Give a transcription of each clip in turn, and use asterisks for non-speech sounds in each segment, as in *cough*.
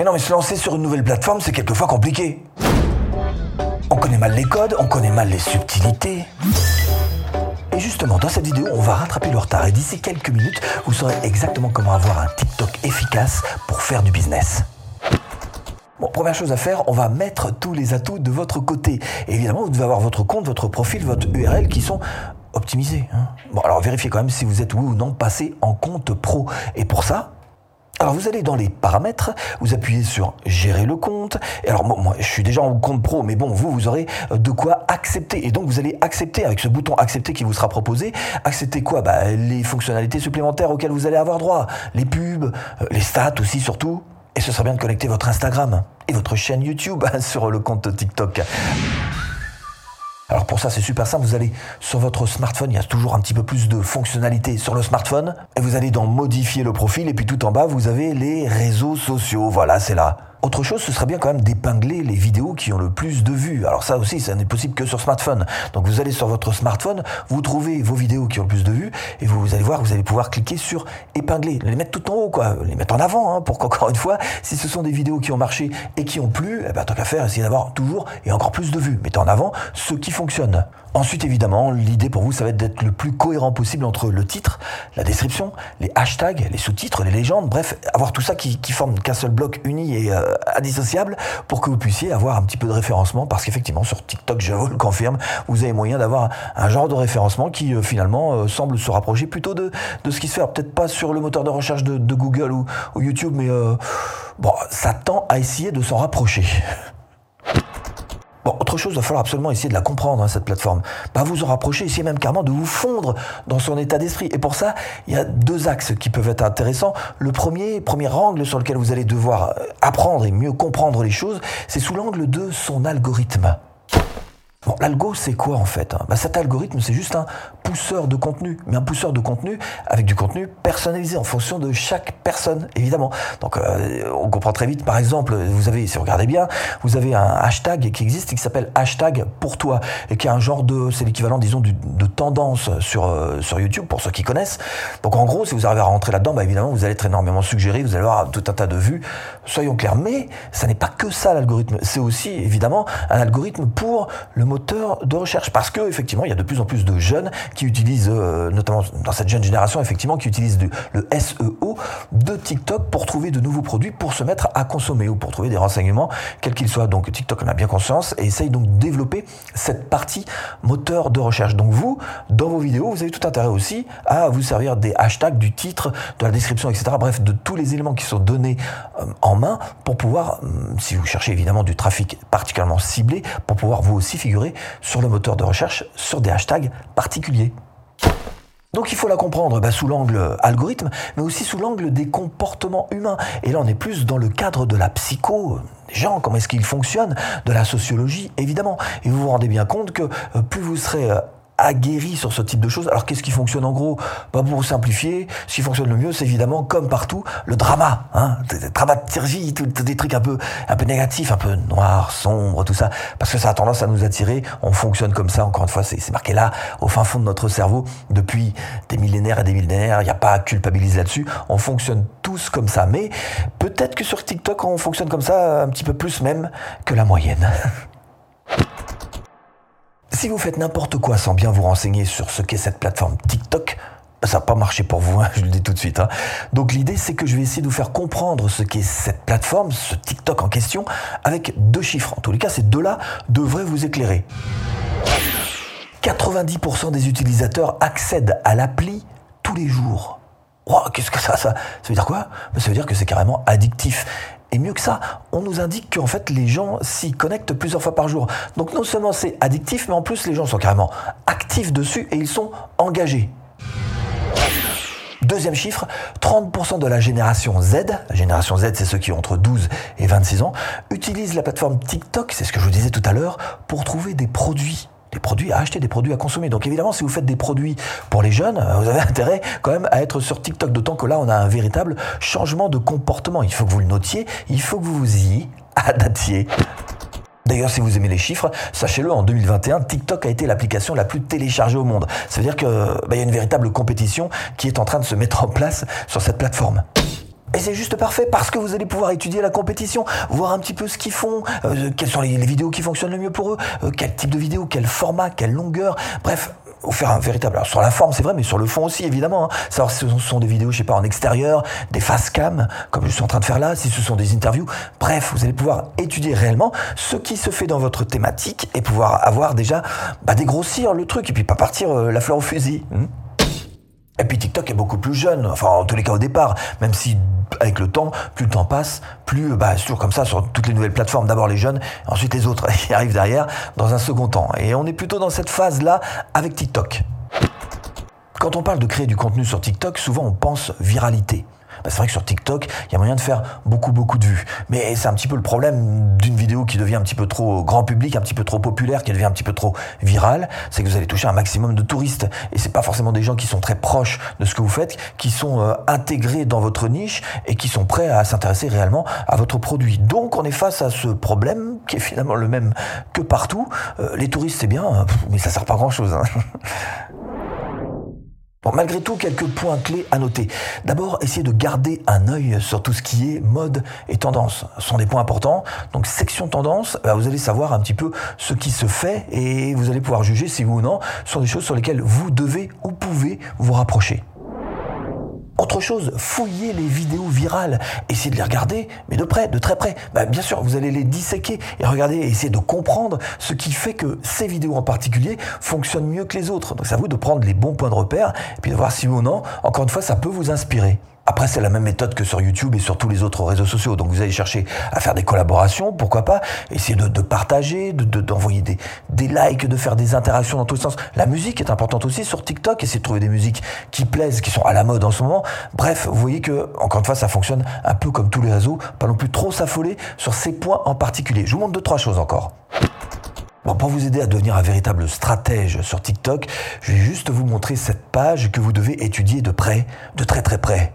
Mais non, mais se lancer sur une nouvelle plateforme, c'est quelquefois compliqué. On connaît mal les codes, on connaît mal les subtilités. Et justement, dans cette vidéo, on va rattraper le retard et d'ici quelques minutes, vous saurez exactement comment avoir un TikTok efficace pour faire du business. Bon, première chose à faire, on va mettre tous les atouts de votre côté. Et évidemment, vous devez avoir votre compte, votre profil, votre URL qui sont optimisés. hein. Bon, alors vérifiez quand même si vous êtes oui ou non passé en compte pro. Et pour ça, alors vous allez dans les paramètres, vous appuyez sur gérer le compte. Et alors moi, je suis déjà en compte pro, mais bon vous vous aurez euh, de quoi accepter. Et donc vous allez accepter avec ce bouton accepter qui vous sera proposé. Accepter quoi? Bah, Les fonctionnalités supplémentaires auxquelles vous allez avoir droit, les pubs, euh, les stats aussi surtout. Et ce serait bien de connecter votre Instagram et votre chaîne YouTube *laughs* sur le compte TikTok. Alors pour ça, c'est super simple. Vous allez sur votre smartphone, il y a toujours un petit peu plus de fonctionnalités sur le smartphone. Et vous allez dans modifier le profil. Et puis tout en bas, vous avez les réseaux sociaux. Voilà, c'est là. Autre chose, ce serait bien quand même d'épingler les vidéos qui ont le plus de vues. Alors ça aussi, ça n'est possible que sur smartphone. Donc vous allez sur votre smartphone, vous trouvez vos vidéos qui ont le plus de vues, et vous, allez voir, vous allez pouvoir cliquer sur épingler, les mettre tout en haut, quoi, les mettre en avant, hein, pour qu'encore une fois, si ce sont des vidéos qui ont marché et qui ont plu, eh ben, tant qu'à faire, essayez d'avoir toujours et encore plus de vues. Mettez en avant ce qui fonctionne. Ensuite, évidemment, l'idée pour vous, ça va être d'être le plus cohérent possible entre le titre, la description, les hashtags, les sous-titres, les légendes, bref, avoir tout ça qui, forme qu'un seul bloc uni et euh, indissociable pour que vous puissiez avoir un petit peu de référencement, parce qu'effectivement, sur TikTok, je vous le confirme, vous avez moyen d'avoir un genre de référencement qui, euh, finalement, euh, semble se rapprocher plutôt de, de ce qui se fait, peut-être pas sur le moteur de recherche de, Google ou, ou YouTube, mais bon, ça tend à essayer de s'en rapprocher. Autre chose, il va falloir absolument essayer de la comprendre, hein, cette plateforme. Bah, vous en rapprocher, essayer même carrément de vous fondre dans son état d'esprit. Et pour ça, il y a deux axes qui peuvent être intéressants. Le premier, premier angle sur lequel vous allez devoir euh, apprendre et mieux comprendre les choses, c'est sous l'angle de son algorithme. L'algo, c'est quoi en fait hein? Bah, Cet algorithme, c'est juste un pousseur de contenu, mais un pousseur de contenu avec du contenu personnalisé en fonction de chaque personne, évidemment. Donc, euh, on comprend très vite. Par exemple, vous avez, si vous regardez bien, vous avez un hashtag qui existe et qui s'appelle hashtag pour toi et qui a un genre de, c'est l'équivalent, disons, du- de tendance sur euh, sur YouTube pour ceux qui connaissent. Donc, en gros, si vous arrivez à rentrer là-dedans, bah, évidemment, vous allez être énormément suggéré, vous allez avoir tout un tas de vues. Soyons clairs, mais ça n'est pas que ça l'algorithme. C'est aussi évidemment un algorithme pour le moteur de recherche parce que effectivement, il y a de plus en plus de jeunes qui utilisent, euh, notamment dans cette jeune génération, effectivement, qui utilisent le SEO de TikTok pour trouver de nouveaux produits pour se mettre à consommer ou pour trouver des renseignements, quels qu'ils soient. Donc TikTok en a bien conscience et essaye donc de développer cette partie moteur de recherche. Donc vous, dans vos vidéos, vous avez tout intérêt aussi à vous servir des hashtags, du titre, de la description, etc. Bref, de tous les éléments qui sont donnés euh, en main pour pouvoir, hum, si vous cherchez évidemment du trafic particulièrement ciblé, pour pouvoir vous aussi figurer sur le moteur de recherche sur des hashtags particuliers. Donc il faut la comprendre bah, sous l'angle algorithme, mais aussi sous l'angle des comportements humains. Et là, on est plus dans le cadre de la psycho, des gens, comment est-ce qu'ils fonctionnent, de la sociologie, évidemment. Et vous vous rendez bien compte que euh, plus vous serez euh, aguerri sur ce type de choses. Alors qu'est-ce qui fonctionne en gros? Bah, Pour simplifier, ce qui fonctionne le mieux, c'est évidemment, comme partout, le drama. Hein dramaturgie, des trucs un peu, un peu négatifs, un peu noirs, sombres, tout ça. Parce que ça a tendance à nous attirer. On fonctionne comme ça, encore une fois, c'est marqué là, au fin fond de notre cerveau, depuis des millénaires et des millénaires. Il n'y a pas à culpabiliser là-dessus. On fonctionne tous comme ça. Mais peut-être que sur TikTok, on fonctionne comme ça un petit peu plus même que la moyenne. *laughs* Si vous faites n'importe quoi sans bien vous renseigner sur ce qu'est cette plateforme TikTok, ça va pas marcher pour vous, hein, je le dis tout de suite. hein. Donc l'idée, c'est que je vais essayer de vous faire comprendre ce qu'est cette plateforme, ce TikTok en question, avec deux chiffres. En tous les cas, ces deux-là devraient vous éclairer. 90% des utilisateurs accèdent à l'appli tous les jours. Qu'est-ce que ça, ça Ça veut dire quoi? Ça veut dire que c'est carrément addictif. Et mieux que ça, on nous indique qu'en fait les gens s'y connectent plusieurs fois par jour. Donc non seulement c'est addictif, mais en plus les gens sont carrément actifs dessus et ils sont engagés. Deuxième chiffre, 30% de la génération Z, la génération Z c'est ceux qui ont entre 12 et 26 ans, utilisent la plateforme TikTok, c'est ce que je vous disais tout à l'heure, pour trouver des produits. Des produits à acheter, des produits à consommer. Donc évidemment, si vous faites des produits pour les jeunes, *laughs* vous avez intérêt quand même à être sur TikTok. D'autant que là, on a un véritable changement de comportement. Il faut que vous le notiez, il faut que vous vous y adaptiez. D'ailleurs, si vous aimez les chiffres, sachez-le, en 2021, TikTok a été l'application la plus téléchargée au monde. Ça veut dire qu'il y a une véritable compétition qui est en train de se mettre en place sur cette plateforme. Et c'est juste parfait parce que vous allez pouvoir étudier la compétition, voir un petit peu ce qu'ils font, euh, quelles sont les, vidéos qui fonctionnent le mieux pour eux, euh, quel type de vidéo, quel format, quelle longueur, bref, vous faire un véritable. Alors sur la forme, c'est vrai, mais sur le fond aussi, évidemment. Hein. Savoir si ce sont des vidéos, je sais pas, en extérieur, des face cam, comme je suis en train de faire là, si ce sont des interviews. Bref, vous allez pouvoir étudier réellement ce qui se fait dans votre thématique et pouvoir avoir déjà bah, dégrossir le truc et puis pas partir euh, la fleur au fusil. Hein. Et puis TikTok est beaucoup plus jeune, enfin en tous les cas au départ, même si avec le temps, plus le temps passe, plus bah, c'est toujours comme ça sur toutes les nouvelles plateformes. D'abord les jeunes, ensuite les autres *laughs* qui arrivent derrière dans un second temps. Et on est plutôt dans cette phase-là avec TikTok. Quand on parle de créer du contenu sur TikTok, souvent on pense viralité. Bah, c'est vrai que sur TikTok, il y a moyen de faire beaucoup, beaucoup de vues. Mais c'est un petit peu le problème d'une vidéo qui devient un petit peu trop grand public, un petit peu trop populaire, qui devient un petit peu trop virale, c'est que vous allez toucher un maximum de touristes. Et c'est pas forcément des gens qui sont très proches de ce que vous faites, qui sont euh, intégrés dans votre niche et qui sont prêts à s'intéresser réellement à votre produit. Donc on est face à ce problème qui est finalement le même que partout. Euh, les touristes c'est bien, mais ça sert pas grand chose. Hein. *laughs* Bon, malgré tout, quelques points clés à noter. D'abord, essayez de garder un œil sur tout ce qui est mode et tendance. Ce sont des points importants. Donc, section tendance, bah, vous allez savoir un petit peu ce qui se fait et vous allez pouvoir juger si oui ou non sont des choses sur lesquelles vous devez ou pouvez vous rapprocher. Autre chose, fouillez les vidéos virales, essayez de les regarder, mais de près, de très près. Bah, bien sûr, vous allez les disséquer et regarder, essayer de comprendre ce qui fait que ces vidéos en particulier fonctionnent mieux que les autres. Donc c'est à vous de prendre les bons points de repère et puis de voir si ou non, encore une fois, ça peut vous inspirer. Après, c'est la même méthode que sur YouTube et sur tous les autres réseaux sociaux. Donc, vous allez chercher à faire des collaborations, pourquoi pas, essayer de, partager, d'envoyer de, des, des likes, de faire des interactions dans tous les sens. La musique est importante aussi sur TikTok, essayer de trouver des musiques qui plaisent, qui sont à la mode en ce moment. Bref, vous voyez que, encore une fois, ça fonctionne un peu comme tous les réseaux, pas non plus trop s'affoler sur ces points en particulier. Je vous montre deux, trois choses encore. Bon, pour vous aider à devenir un véritable stratège sur TikTok, je vais juste vous montrer cette page que vous devez étudier de près, de très très près.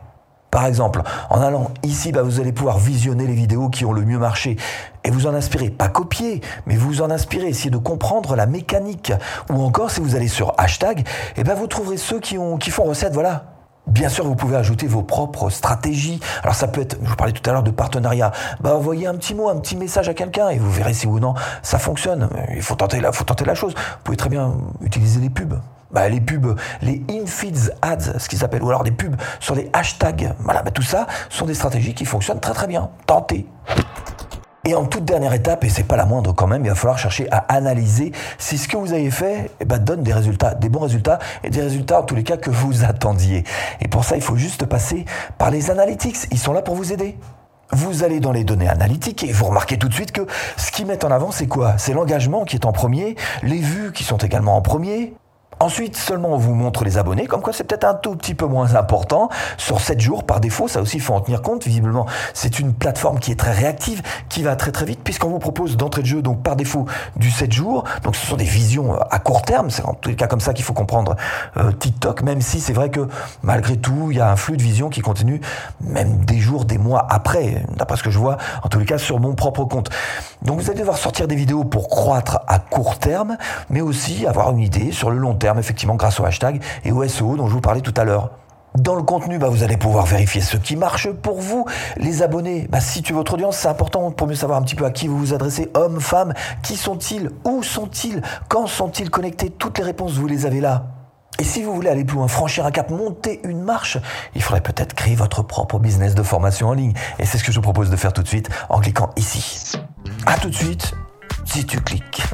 Par exemple, en allant ici, bah, vous allez pouvoir visionner les vidéos qui ont le mieux marché et vous en inspirer. Pas copier, mais vous en inspirer, essayer de comprendre la mécanique. Ou encore, si vous allez sur hashtag, eh ben, vous trouverez ceux qui font recette, voilà. Bien sûr, vous pouvez ajouter vos propres stratégies. Alors ça peut être, je vous parlais tout à l'heure de partenariat. Bah envoyez un petit mot, un petit message à quelqu'un et vous verrez si ou non ça fonctionne. Il faut tenter la, faut tenter la chose. Vous pouvez très bien utiliser les pubs bah, les pubs, les in-feeds ads, ce qu'ils appellent, ou alors des pubs sur les hashtags. Voilà, bah, tout ça sont des stratégies qui fonctionnent très très bien. Tentez. Et en toute dernière étape, et c'est pas la moindre quand même, il va falloir chercher à analyser si ce que vous avez fait eh ben, donne des résultats, des bons résultats, et des résultats en tous les cas que vous attendiez. Et pour ça, il faut juste passer par les analytics. Ils sont là pour vous aider. Vous allez dans les données analytiques et vous remarquez tout de suite que ce qu'ils mettent en avant, c'est quoi? C'est l'engagement qui est en premier, les vues qui sont également en premier, Ensuite, seulement on vous montre les abonnés, comme quoi c'est peut-être un tout petit peu moins important. Sur 7 jours, par défaut, ça aussi, il faut en tenir compte. Visiblement, c'est une plateforme qui est très réactive, qui va très très vite, puisqu'on vous propose d'entrée de jeu, donc par défaut, du 7 jours. Donc ce sont des visions euh, à court terme. C'est en tous les cas comme ça qu'il faut comprendre euh, TikTok, même si c'est vrai que malgré tout, il y a un flux de vision qui continue, même des jours, des mois après, d'après ce que je vois, en tous les cas sur mon propre compte. Donc vous allez devoir sortir des vidéos pour croître à court terme, mais aussi avoir une idée sur le long terme effectivement, grâce au hashtag et au SEO dont je vous parlais tout à l'heure. Dans le contenu, bah, vous allez pouvoir vérifier ce qui marche pour vous. Les abonnés, bah, situer votre audience, c'est important pour mieux savoir un petit peu à qui vous vous adressez, hommes, femmes, qui sont-ils, où sont-ils, quand sont-ils connectés. Toutes les réponses, vous les avez là. Et si vous voulez aller plus loin, franchir un cap, monter une marche, il faudrait peut-être créer votre propre business de formation en ligne. Et c'est ce que je vous propose de faire tout de suite en cliquant ici. A tout de suite, si tu cliques. *laughs*